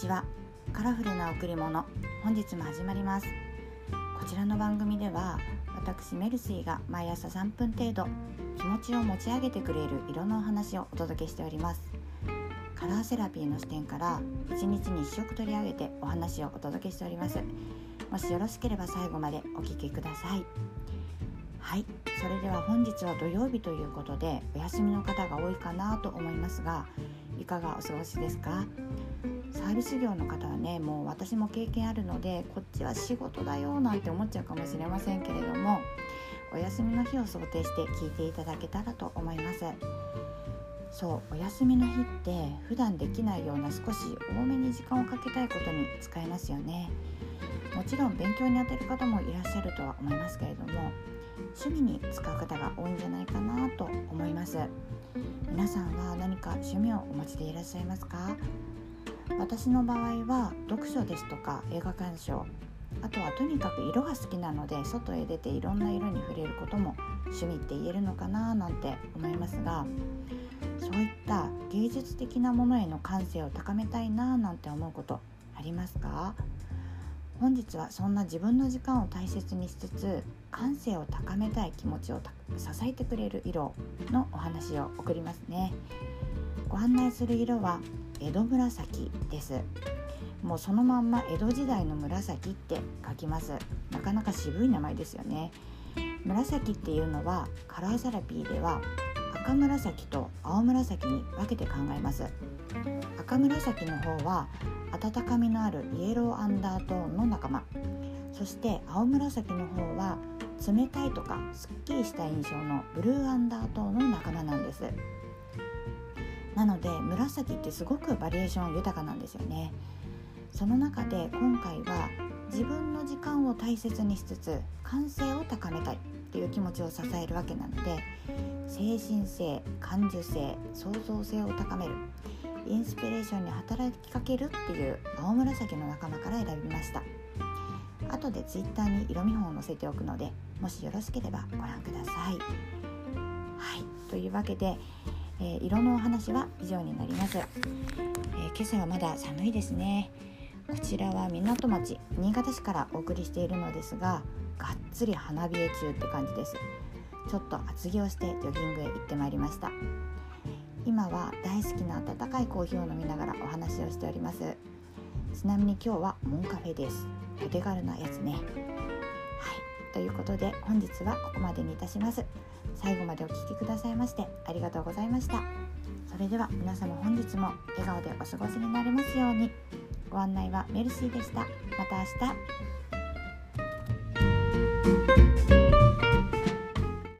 ちは。カラフルな贈り物。本日も始まります。こちらの番組では私メルシーが毎朝3分程度気持ちを持ち上げてくれる色のお話をお届けしております。カラーセラピーの視点から1日に1色取り上げてお話をお届けしております。もしよろしければ最後までお聴きください。はい。それでは本日は土曜日ということでお休みの方が多いかなと思いますがいかがお過ごしですか？サービス業の方はねもう私も経験あるのでこっちは仕事だよなんて思っちゃうかもしれませんけれどもお休みの日を想定して聞いていただけたらと思います。そうお休みの日って普段できないような少し多めに時間をかけたいことに使えますよね。もちろん勉強にあてる方もいらっしゃるとは思いますけれども趣味に使う方が多いんじゃないかなと思います。皆さんは何か趣味をお持ちでいらっしゃいますか？私の場合は読書ですとか映画鑑賞あとはとにかく色が好きなので外へ出ていろんな色に触れることも趣味って言えるのかななんて思いますがそういった芸術的なものへの感性を高めたいななんて思うことありますか？本日はそんな自分の時間を大切にしつつ感性を高めたい気持ちを支えてくれる色のお話を送りますね。ご案内する色は江戸紫です。もうそのまんま江戸時代の紫って書きます。なかなか渋い名前ですよね。紫っていうのはカラーセラピーでは赤紫と青紫に分けて考えます。赤紫の方は温かみのあるイエローアンダートーンの仲間。そして青紫の方は冷たいとかすっきりした印象のブルーアンダートーンの仲間なんです。なので紫ってすごくバリエーション豊かなんですよね。その中で今回は自分の時間を大切にしつつ感性を高めたいっていう気持ちを支えるわけなので精神性感受性創造性を高めるインスピレーションに働きかけるっていう青紫の仲間から選びました。後で Twitter に色見本を載せておくのでもしよろしければご覧ください。はい。というわけで、えー、色のお話は以上になります、えー、今朝はまだ寒いですね。こちらは港町新潟市からお送りしているのですががっつり花冷え中って感じです。ちょっと厚着をしてジョギングへ行ってまいりました。今は大好きな温かいコーヒーを飲みながらお話をしております。ちなみに今日はモンカフェです。お手軽なやつね。はい。ということで本日はここまでにいたします。最後までお聴きくださいましてありがとうございました。それでは皆様本日も笑顔でお過ごしになれますように。ご案内はメルシーでした。また明日。